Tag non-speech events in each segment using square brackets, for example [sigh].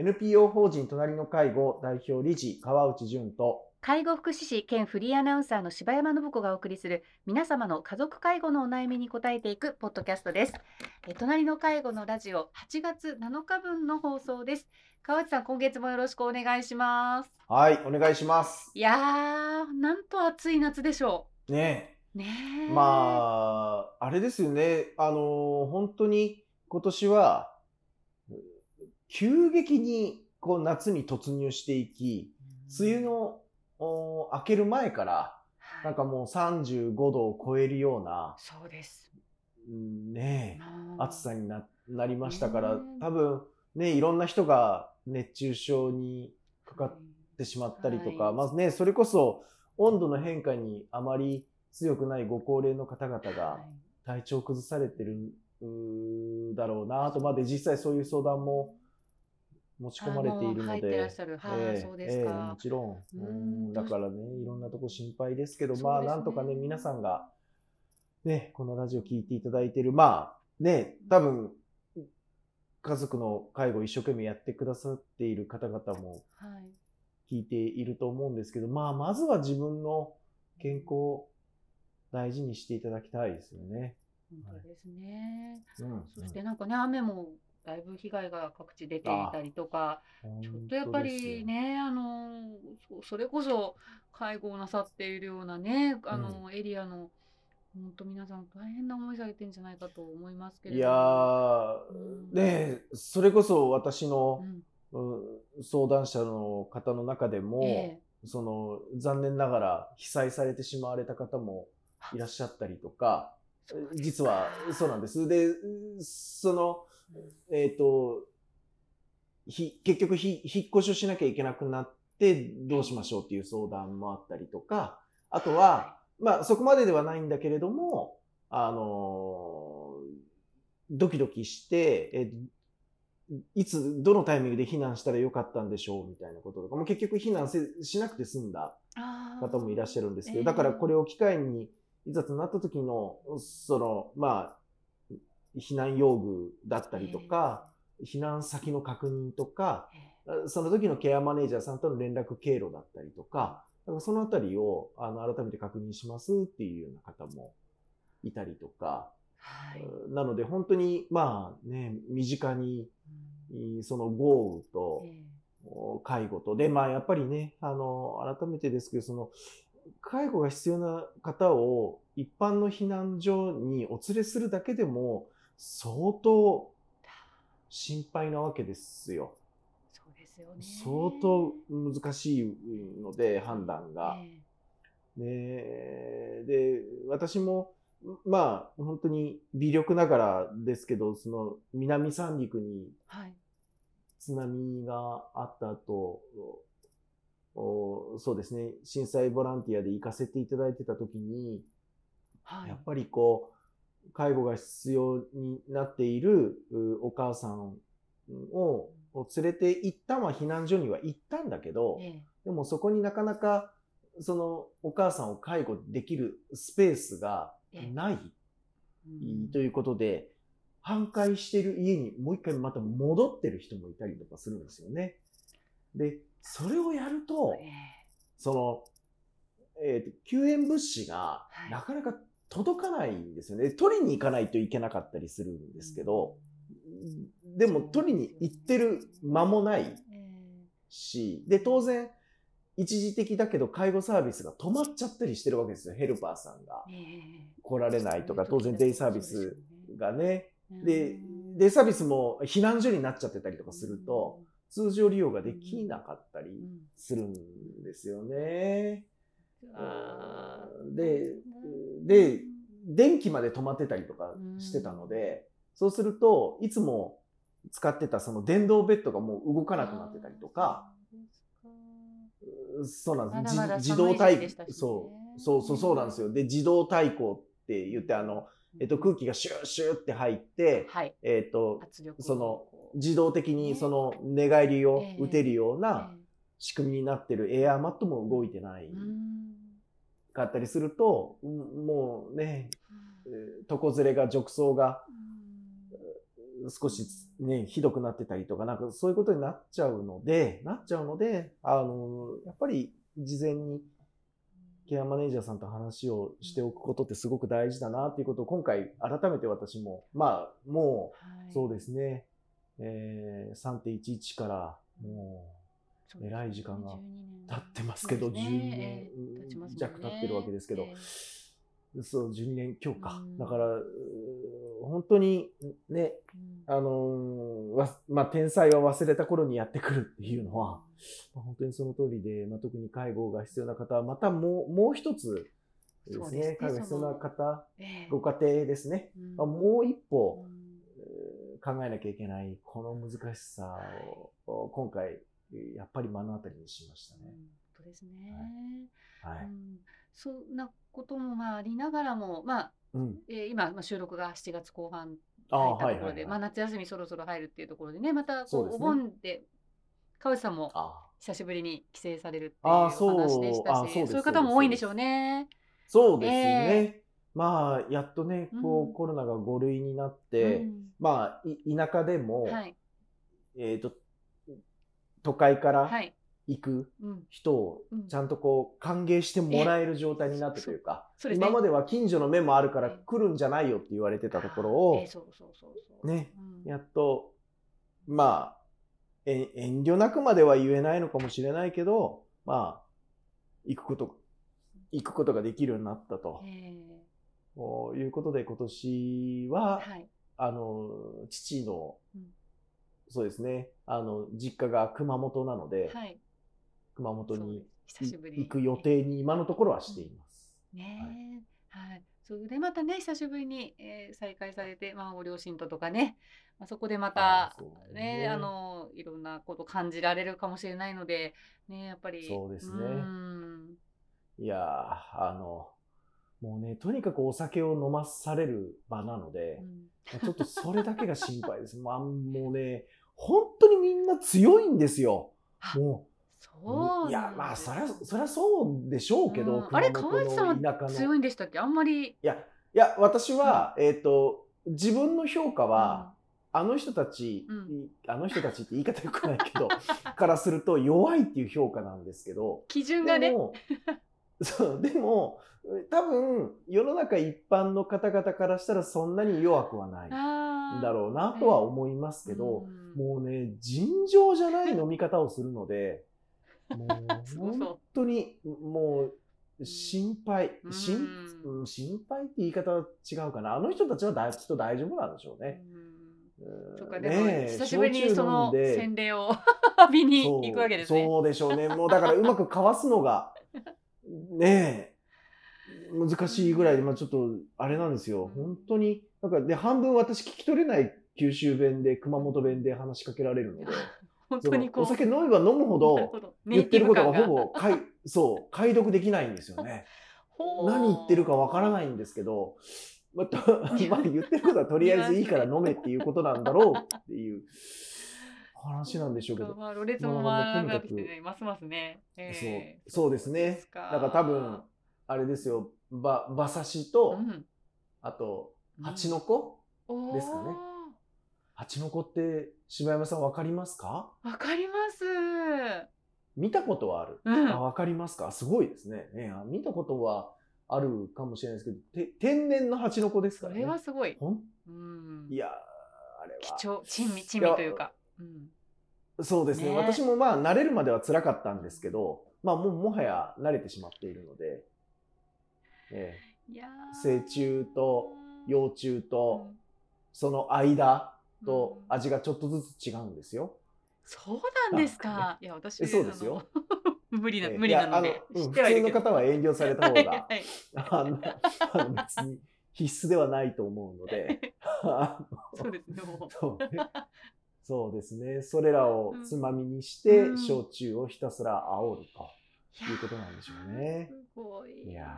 NPO 法人隣の介護代表理事川内淳と介護福祉士兼フリーアナウンサーの柴山信子がお送りする皆様の家族介護のお悩みに答えていくポッドキャストです。え隣の介護のラジオ8月7日分の放送です。川内さん、今月もよろしくお願いします。はいお願いしますいやー、なんと暑い夏でしょねう。ねええ。まああれですよねあの本当に今年は急激にこう夏に突入していき梅雨のお明ける前からはい。なんかもう35度を超えるようなそうです。うんね暑さにななりましたから多分ねいろんな人が熱中症にかかってしまったりとか、はい。まずねそれこそ温度の変化にあまり強くないご高齢の方々はがい。体調を崩されてるだろうなと。まで実際そういう相談も持ち込まれているので。もか。ちろん。ううんんだからね、いろんなとこ心配ですけど、まあ、なんとかね、皆さんが、ね、このラジオ聞いていただいてる、まあ、ね、多分、家族の介護を一生懸命やってくださっている方々もはい。聞いていると思うんですけど、まあ、まずは自分の健康を大事にしていただきたいですよね。本当ですね。うん。そしてなんかね、雨もだいぶ被害が各地出ていたりとか、うん、ちょっとやっぱりね、あの、そそれこそ介護をなさっているようなね、あの、エリアの、本当皆さん大変な思いされてるんじゃないかと思いますけれどいやー、うん。ね、それこそ私のう、ん。うん相談者の方の中でも、えその残念ながら被災されてしまわれた方もいらっしゃったりとか、実はそうなんです。で、その、えっ、と、ひ結局ひ引っ越しをしなきゃいけなくなってどうしましょうっていう相談もあったりとか、あとは、まあそこまでではないんだけれども、あのドキドキして、えいつ、どのタイミングで避難したらよかったんでしょうみたいなこととかも結局避難せしなくて済んだ方もいらっしゃるんですけど、ええだからこれを機会に、いざとなった時の、その、まあ、避難用具だったりとか、避難先の確認とか、その時のケアマネージャーさんとの連絡経路だったりとか、だからそのあたりをあの改めて確認しますっていうような方もいたりとか、はい。なので本当にまあね、身近にその豪雨とえ介護と、で、まあやっぱりね、あの、改めてですけど、その、介護が必要な方を一般の避難所にお連れするだけでも相当心配なわけですよ。そうですよね。相当難しいので、判断が。えねで、私も、まあ、本当に微力ながらですけど、その南三陸にはい。津波があった後、おそうですね、震災ボランティアで行かせていただいてた時に、はい。やっぱりこう、介護が必要になっているうお母さんをを連れて行ったは避難所には行ったんだけど、えでもそこになかなかそのお母さんを介護できるスペースがないうん。ということで、半壊している家にもう一回また戻ってる人もいたりとかするんですよね。で、それをやると、え。その、えーと救援物資がはい。なかなか届かないんですよね。取りに行かないといけなかったりするんですけど、でも取りに行ってる間もないえし、で、当然、一時的だけど介護サービスが止まっちゃったりしてるわけですよ。ヘルパーさんがええ来られないとか、当然デイサービスがね。えでうん、デイサービスも避難所になっちゃってたりとかすると、、通常利用ができなかったりうんするんですよね。あーで、で、電気まで止まってたりとかしてたので、そうすると、いつも使ってたその電動ベッドがもう動かなくなってたりとか、そうなんです。まだまだ自自動対ね。そう、そうそうそうなんですよ。で、自動対抗って言って、あの、えっと、空気がシューシューって入って、はい、えっと、その自動的にその寝返りをええ。打てるようなえ仕組みになってるエアーマットも動いてないかったりすると、うんもうね、えー床ずれが、褥瘡が少しね、ひどくなってたりとか、なんかそういうことになっちゃうので、なっちゃうので、あの、やっぱり事前にケアマネージャーさんと話をしておくことってすごく大事だなっていうことを今回改めて私も、まあ、もう、そうですね、えー、3.11からもう、えらい時間が経ってますけど、12年弱経ってるわけですけど、そう、12年強か。だから、本当にね、あのわ、まあ、天才は忘れた頃にやってくるっていうのは、まあ、本当にその通りで、まあ、特に介護が必要な方は、またもう、もう一つですね、介護が必要な方、えー、ご家庭ですね、まあ、もう一歩、考えなきゃいけない、この難しさを、今回、やっぱり目の当たりにしましたね。本当ですね。はい。はい、うんそんなこともまあありながらも、まあうん。えー、今、まあ、収録が7月後半入ったところで、まあ、夏休みそろそろ入るっていうところでねまたこう、ね、お盆で川内さんも久しぶりに帰省されるっていう話でしたしそういう方も多いんでしょうね。そうですね、え。ー、まあやっとねこう、うん、コロナが5類になって、うん、まあ田舎でも、はい、えっ、ー、と都会から行く人をちゃんとこう歓迎してもらえる状態になってというか、今までは近所の目もあるから来るんじゃないよって言われてたところを、ね、やっと、まあ、遠慮なくまでは言えないのかもしれないけど、まあ、行くこと、行くことができるようになったと。いうことで今年は、はい、あの、父の、うん、そうですね、あの、実家が熊本なので、はい、熊本に行く予定に今のところはしています。ねはい、それでまたね久しぶりに、えー、再会されて、まあ、ご両親ととかね、まあ、そこでまたね、ね、あのいろんなこと感じられるかもしれないのでねやっぱり。そうですね。いやあのもうねとにかくお酒を飲まされる場なので、うん、ちょっとそれだけが心配です。まあもうね本当にみんな強いんですよ。もう。そういやまあそりゃそりゃそうでしょうけど、あれ川内さんは強いんでしたっけ？あんまり。いやいや私は、えっ、ー、と自分の評価は、あの人たち、うん、あの人たちって言い方よくないけど [laughs] からすると弱いっていう評価なんですけど基準がね。そうでも多分世の中一般の方々からしたらそんなに弱くはないんだろうなとは思いますけど、もうね尋常じゃない飲み方をするのでもう [laughs] 本当にもう心配、心心配って言い方は違うかな。あの人たちはだきっと大丈夫なんでしょうね。とかでも、久しぶりにその洗礼を [laughs] 浴びに行くわけですね。そうでしょうね。もうだからうまくかわすのが、[laughs] ねえ、難しいぐらいで、まあちょっとあれなんですよ。本当に、なんかで、半分私聞き取れない九州弁で熊本弁で話しかけられるので。[laughs] 本当にこう。お酒飲めば飲むほど、言ってることがほぼかい、そう、解読できないんですよね。[laughs] 何言ってるかわからないんですけど、まあ、[laughs] まあ、言ってることはとりあえずいいから飲めっていうことなんだろうっていう話なんでしょうけど。まあ、ロレツもまあ、てね、ますますね。えー、そう、そうですね。だから多分、あれですよ、ば、馬刺しと、うん、あと、蜂の子？ですかね。蜂の子って柴山さんわかりますか？わかります。見たことはある。うん、あ、わかりますか？すごいですね。ね見たことはあるかもしれないですけど、天然の蜂の子ですからね。それはすごい。ほん、うん、いやあれは。貴重、珍味、珍味というか。うん、そうですね、ね、私もまあ慣れるまでは辛かったんですけど、まあもうもはや慣れてしまっているので、ええ、成虫と幼虫と、その間、と味がちょっとずつ違うんですよ。そうなんですか？いや、私、そうですよ。[laughs] 無理な、無理なので。普通の方は遠慮された方が、[laughs] あの、あの別に必須ではないと思うので。[laughs] そうですね、そうね。そうですね。それらをつまみにして、焼酎をひたすら煽るということなんでしょうね。すごい。いや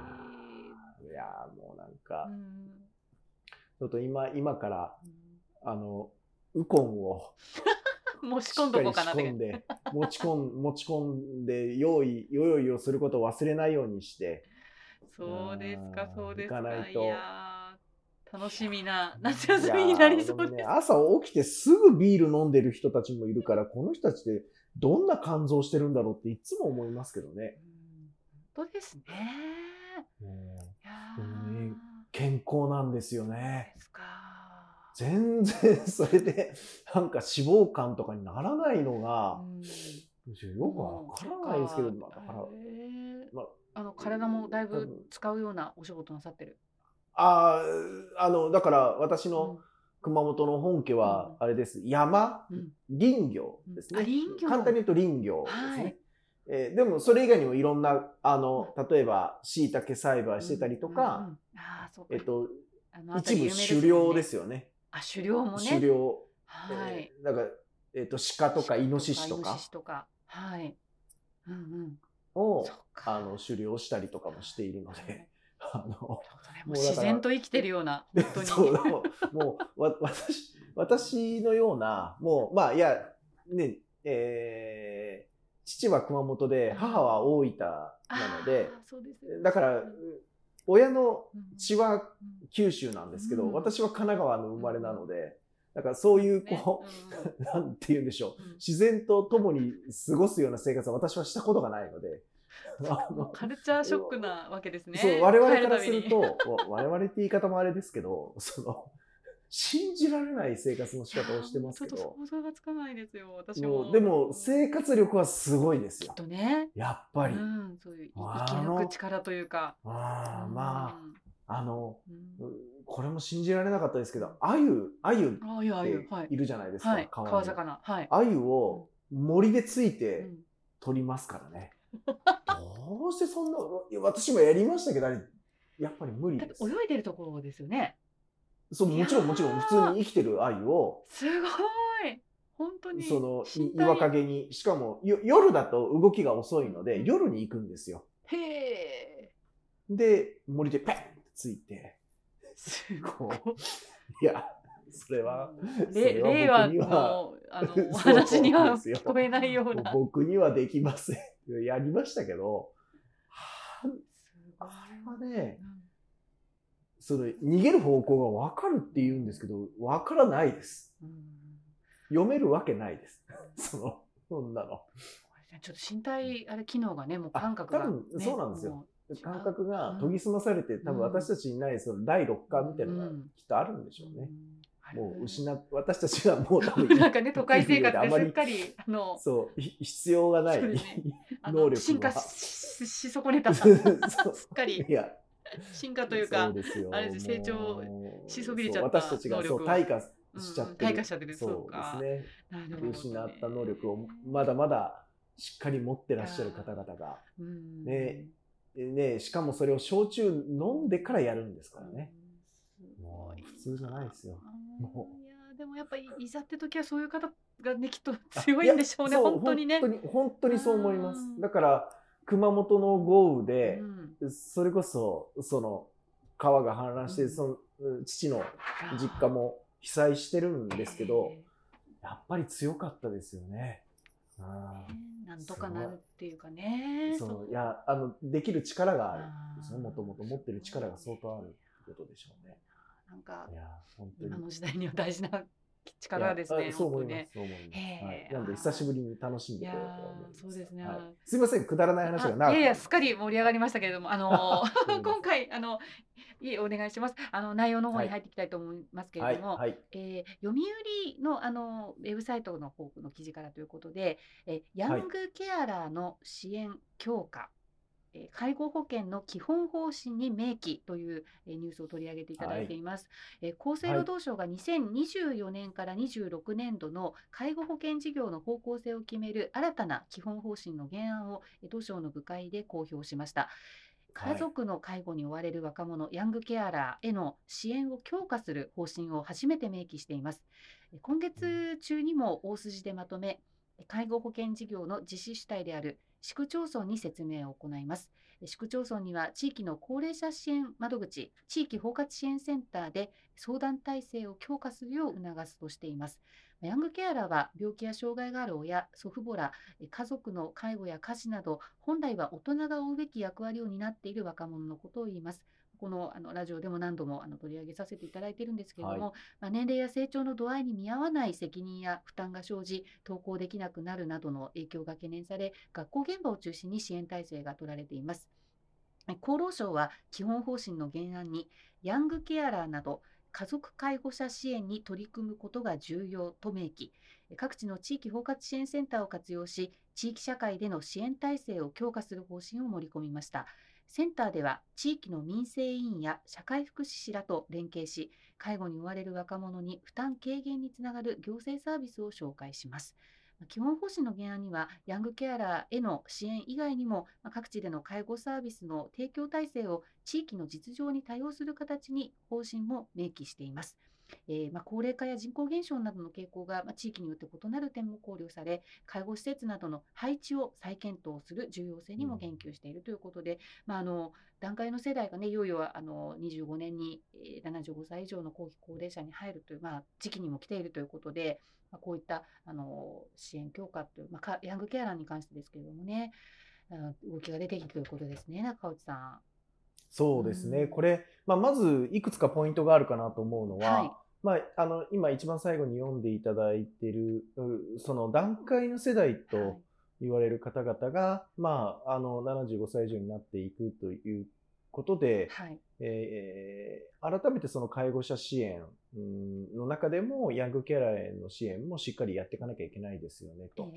いやもうなんか、ちょっと今、今から、あの、ウコンを [laughs] 持ち込んどこうかなって。で持ち込ん、[laughs] 持ち込んで、用意、用意をすることを忘れないようにして。そうですか、そうですか。いかないと。楽しみな夏休みになりそうです。ね朝起きてすぐビール飲んでる人たちもいるから、この人たちってどんな肝臓してるんだろうっていつも思いますけどね。うん本当ですね。ね健康なんですよね。全然それで [laughs] なんか脂肪肝とかにならないのが、うん。よくわからないですけど、まあ、だから、まああの体もだいぶ使うようなお仕事なさってる。あーあの、だから私のうん。熊本の本家は、あれです、山、うん。林業ですね。あ林業。簡単に言うと林業ですね。はいえーでもそれ以外にもいろんな、あの、例えば、椎茸栽培してたりとか、うんあーそうかえっと、あの一部狩猟ですよね。あ狩猟もね。狩猟。はい。えーだから、えっと、鹿とかイノシシとかとか。はい。うんうん。をあの、狩猟したりとかもしているのはいで、[laughs] あの、自然と生きてるような、本当に。そう、もう、もうわ私、私のような、もう、まあ、いや、ね、えー父は熊本で、母は大分なので、ね。だから、親のうん。血はうん。九州なんですけど、うん。私は神奈川の生まれなので、だからそういう、ね。こうんう、[laughs] なんて言うんでしょう。うん。自然と共に過ごすような生活は私はしたことがないので、[laughs] あのカルチャーショックなわけですね。そう、我々からす帰ると、我々って言い方もあれですけど、その、信じられない生活の仕方をしてますけちょっとど、想像がつかないですよ、私もでも生活力はすごいですよ。とね。やっぱり。うん、そういうあ生きの抜く力というか。ああまあ、あの、これも信じられなかったですけど、アユ、アユってい。るじゃないですか、はい、川魚。はい。アユを森でついうてん取りますからね。[laughs] どうしてそんな、私もやりましたけど、あれ、やっぱり無理です。て泳いでるところですよね。そう、もちろんもちろん、普通に生きてるアユを、すごい。本当に。その岩陰に、しかもよ夜だと動きが遅いので、うん夜に行くんですよ。へえ。で、森でペッてついて、すこごい。いや、それは、令和のあのお話には聞こえないような。僕にはできません。やりましたけど、あれはね、うんその逃げる方向が分かるって言うんですけど、分からないです。うん。読めるわけないです。[laughs] その、そんなの。ちょっと身体あれ機能がねもう感覚が、あ多分ね、そうなんですよ。感覚がうん。研ぎ澄まされて、多分私たちにないその第六感みたいなのがうん。きっとあるんでしょうね。もう失っ、私たちがもう多分、[laughs] なんかね都会生活 [laughs] あまりですっかりあのそう、ひ必要がないね。能力は進化しし損ねた。すそう。っかり。いや、[laughs] 進化というかそうあれです成長しそびれちゃった私たちがそう退化しちゃってる。うん退化しちゃってるそそうですね。失った能力をまだまだしっかり持ってらっしゃる方々が。うんねね、しかもそれを焼酎飲んでからやるんですからね。うんもう普通じゃないですよ。もいやーでもやっぱりいざって時はそういう方がねきっと強いんでしょうね本当にね。本当に、本当にそう思いまうんす。だから、熊本の豪雨でう、んそれこそ、その、川が氾濫して、うんその、うん父の実家も被災してるんですけど、やっぱり強かったですよね。なんとかなるっていうかね。ーそう、いや、あの、できる力がある。もともと持ってる力が相当あるってことでしょうね。なんかいや、本当に今。の時代には大事な力ですね。そう思います。そう思います。はい。なので、久しぶりに楽しんでこようと思います。ーそうですねはいすいません、くだらない話が長くあいやいや、すっかり盛り上がりましたけれども、あの今回、あの、いいお願いします。あの、内容の方に入っていきたいと思いますけはい、れども、はい。えー読売のあのウェブサイトの方の記事からということで、えーヤングケアラーの支援強化、えー介護保険の基本方針に明記という、えーニュースを取り上げていただいています。えー厚生労働省が2024年から26年度の介護保険事業の方向性を決める新たな基本方針の原案をえー同省の部会で公表しました。はい家族の介護に追われる若者、ヤングケアラーへの支援を強化する方針を初めて明記しています。え今月中にも大筋でまとめ、介護保険事業の実施主体である市区町村に説明を行います。市区町村には地域の高齢者支援窓口、地域包括支援センターで相談体制を強化するよう促すとしています。ヤングケアラーは病気や障害がある親、祖父母ら家族の介護や家事など本来は大人が負うべき役割を担っている若者のことを言います。このあのラジオでも何度もあの取り上げさせていただいているんですけれども、まあ、年齢や成長の度合いに見合わない責任や負担が生じ登校できなくなるなどの影響が懸念され学校現場を中心に支援体制が取られています。厚労省は基本方針の原案にヤングケアラーなど家族介護者支援に取り組むことが重要と明記。各地の地域包括支援センターを活用し地域社会での支援体制を強化する方針を盛り込みましたセンターでは地域の民生委員や社会福祉士らと連携し介護に追われる若者に負担軽減につながる行政サービスを紹介します基本方針の原案には、ヤングケアラーへの支援以外にも、各地での介護サービスの提供体制を地域の実情に対応する形に方針も明記しています。えー、まあ、高齢化や人口減少などの傾向が、まあ、地域によって異なる点も考慮され、介護施設などの配置を再検討する重要性にも言及しているということで、うん、まあ、あの段階の世代がね、いよいよあの25年に75歳以上の後期高齢者に入るという、まあ、時期にも来ているということで、まあ、こういったあの支援強化という、まあ、ヤングケアラーに関してですけれどもね、動きが出てきてということですね、中内さん。そうですね、うん、これ、まあ、まずいくつかポイントがあるかなと思うのは、はい、まあ、あの今一番最後に読んでいただいているその段階の世代と言われる方々が、はい、まあ、あの75歳以上になっていくということで、はい、えー、改めてその介護者支援の中でもヤングケアラーへの支援もしっかりやっていかなきゃいけないですよねと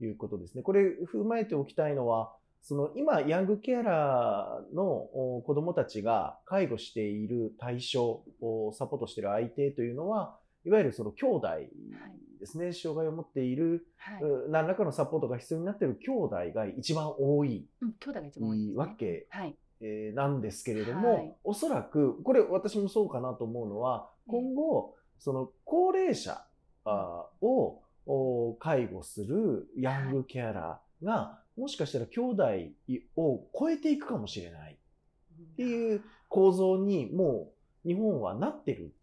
いうことですね。これ踏まえておきたいのはその今ヤングケアラーの子どもたちが介護している対象をサポートしている相手というのはいわゆるその兄弟ですね、はい、障害を持っている、はい、何らかのサポートが必要になっている兄弟が一番多い、うん、兄弟が一番多い、ね、わけえー、なんですけれども、はい、おそらく、これ私もそうかなと思うのは、今後、その高齢者を介護するヤングケアラーが、もしかしたら兄弟を超えていくかもしれない。っていう構造にもう日本はなってる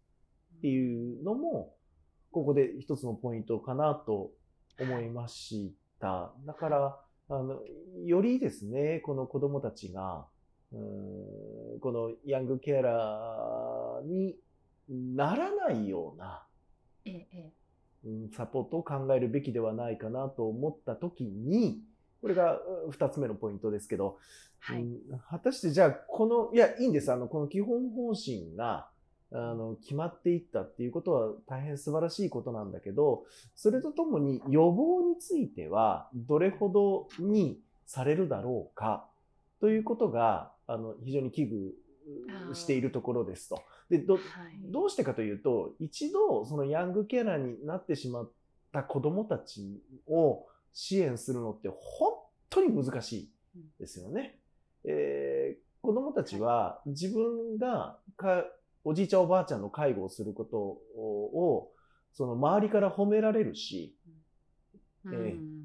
っていうのも、ここで一つのポイントかなと思いました。だから、あの、よりですね、この子供たちが、うんこのヤングケアラーにならないような、ええ、サポートを考えるべきではないかなと思った時に、これが二つ目のポイントですけど、はい、果たしてじゃあこの、いや、いいんです。あの、この基本方針が、あの、決まっていったっていうことは大変素晴らしいことなんだけど、それとともに予防についてはどれほどにされるだろうかということが、あの、非常に危惧しているところですと。で、ど、はい、どうしてかというと、一度、そのヤングケアラーになってしまった子供たちを支援するのって本当に難しいですよね。うん、えー、子供たちは自分がか、おじいちゃんおばあちゃんの介護をすることを、その周りから褒められるし、うん、え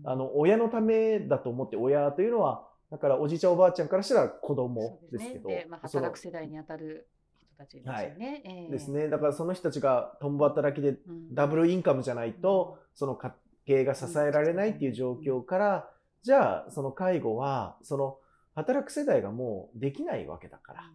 ー、あの、親のためだと思って親というのはだからおじいちゃんおばあちゃんからしたら子供ですけど。ね、まあ、働く世代にあたる人たちですよね。はいえー、ですね。だからその人たちが共働きでダブルインカムじゃないと、うん、その家計が支えられないっていう状況から、じゃあその介護は、その働く世代がもうできないわけだから。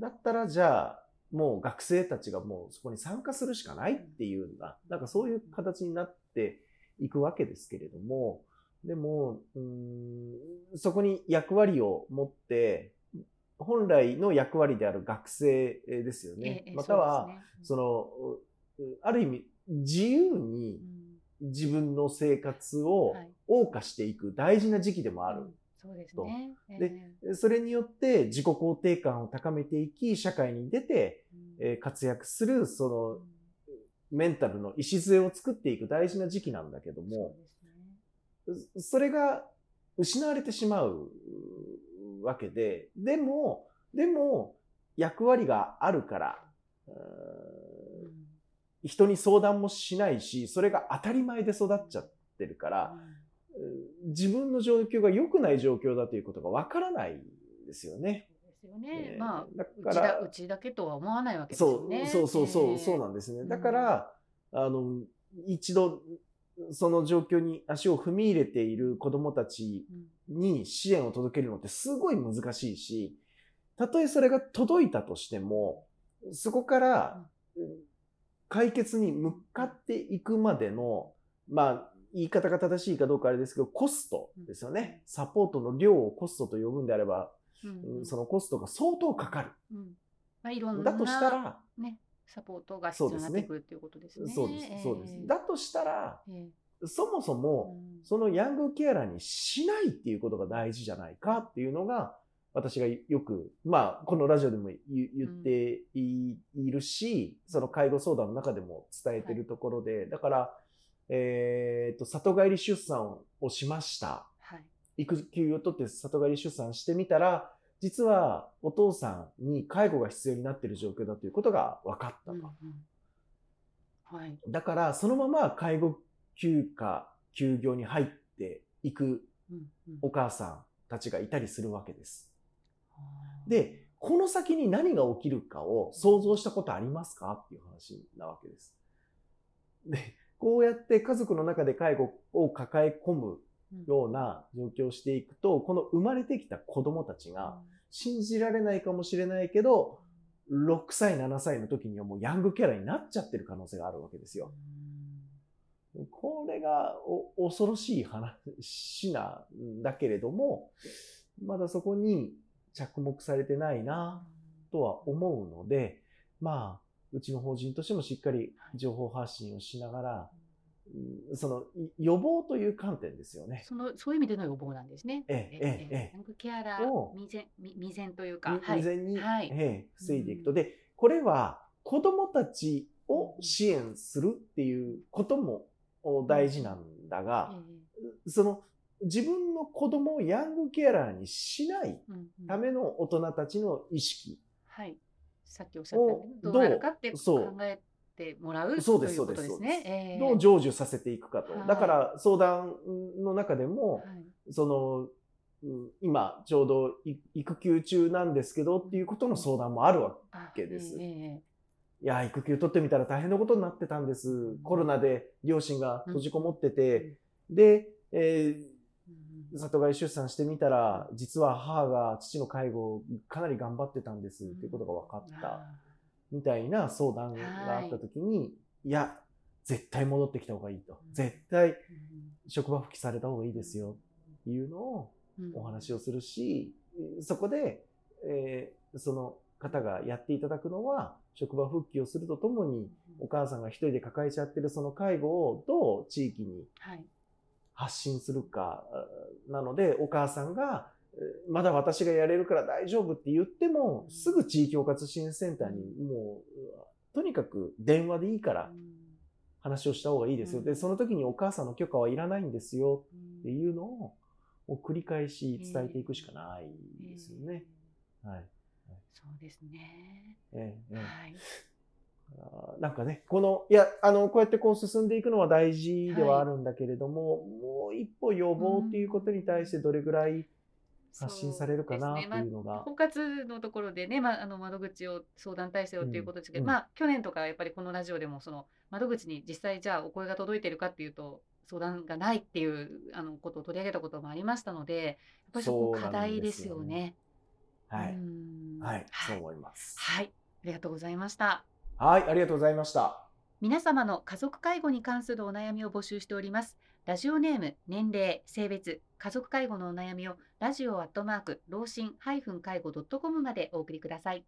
だったらじゃあ、もう学生たちがもうそこに参加するしかないっていうような、なんかそういう形になっていくわけですけれども、でも、うん、そこに役割を持って、本来の役割である学生ですよね。ええ、または、そ、ね,、の、ある意味、自由に自分の生活を謳歌していく大事な時期でもある。そうですね。で、それによって自己肯定感を高めていき、社会に出て、え活躍する、その、メンタルの礎を作っていく大事な時期なんだけども、それが失われてしまうわけで、でも、でも、役割があるから、人に相談もしないし、それが当たり前で育っちゃってるから、自分の状況が良くない状況だということがわからないですよね。ですよね。えー、まあ、だからうちだけとは思わないわけですよね。そうそうそうそう、えー、そうなんですね。だから、あの、一度その状況に足を踏み入れている子供たちに支援を届けるのってすごい難しいし、たとえそれが届いたとしても、そこから解決に向かっていくまでの、まあ、言い方が正しいかどうかあれですけど、コストですよね。サポートの量をコストと呼ぶんであれば、うんそのコストが相当かかる。うんまあ、いろんなだとしたら、ね、サポートが必要になってくるっていうことですね。そうです、そうです。だとしたら、えそもそえも、うんそのヤングケアラーにしないっていうことが大事じゃないかっていうのが、私がよく、まあ、このラジオでも言言ってい,、るし、その介護相談の中でも伝えてるところで、だから、えっ、と、里帰り出産をしました。はい。育休を取って里帰り出産してみたら、実はお父さんに介護が必要になっている状況だということが分かったと。うんうんはい。だから、そのまま介護休暇、休業に入っていくお母さんたちがいたりするわけです。で、この先に何が起きるかを想像したことありますかっていう話なわけです。で、こうやって家族の中で介護を抱え込むような状況をしていくと、この生まれてきた子供たちが信じられないかもしれないけど、6歳、7歳の時にはもうヤングキャラになっちゃってる可能性があるわけですよ。これがお恐ろしい話なんだけれども、まだそこに着目されてないなとは思うので、まあ、うちの法人としてもしっかり情報発信をしながら、うん。そのい予防という観点ですよね。そのそういう意味での予防なんですね。ええええええヤングケアラーを未然未未然というか、み未然に、はい。ええ防いでいくと。で、これは子供たちを支援するっていうこともお大事なんだが、え。その自分の子供をヤングケアラーにしないえうんうんための大人たちの意識。はい。さっきおっしゃったようにをどうなるかってそう考えてもらうそうですということですね。ええどう成就させていくかと。はいだから相談の中でも、はいその、うん今ちょうどい育休中なんですけどっていうことの相談もあるわあけですえええいや、育休取ってみたら大変なことになってたんです。コロナで両親が閉じこもってて、で、ええうんー里帰り出産してみたら、実は母が父の介護をかなり頑張ってたんですっていうことが分かった。あみたいな相談があった時に、い、や、絶対戻ってきた方がいいと。絶対ー職場復帰された方がいいですよ。っていうのをうん。お話をするし、そこで、えーその方がやっていただくのは、職場復帰をするとともに、お母さんが一人で抱えちゃってるその介護をどう地域にはい。発信するかなので、お母さんが、えーまだ私がやれるから大丈夫って言っても、すぐ地域包括支援センターにもう、とにかく電話でいいから話をした方がいいですよ。うんで、その時にお母さんの許可はいらないんですようんっていうのを、繰り返し伝えていくしかないですよね。はい。そうですね。ええええはい。なんかね、この、いや、あの、こうやってこう進んでいくのは大事ではあるんだけれども、もう一歩予防っていうことに対してどれぐらい発信されるかなっていうのが。包括のところでね、まあ、あの窓口を相談体制をということですけど、うんまあ去年とかやっぱりこのラジオでもその窓口に実際じゃあお声が届いてるかっていうと相談がないっていうあのことを取り上げたこともありましたのでやっぱりそこ課題ですよね。はい。うんはい。そうはい、思います。はい、ありがとうございました。はい。ありがとうございました。皆様の家族介護に関するお悩みを募集しております。ラジオネーム、年齢、性別、家族介護のお悩みをラジオアットマーク、老人介護 .com までお送りください。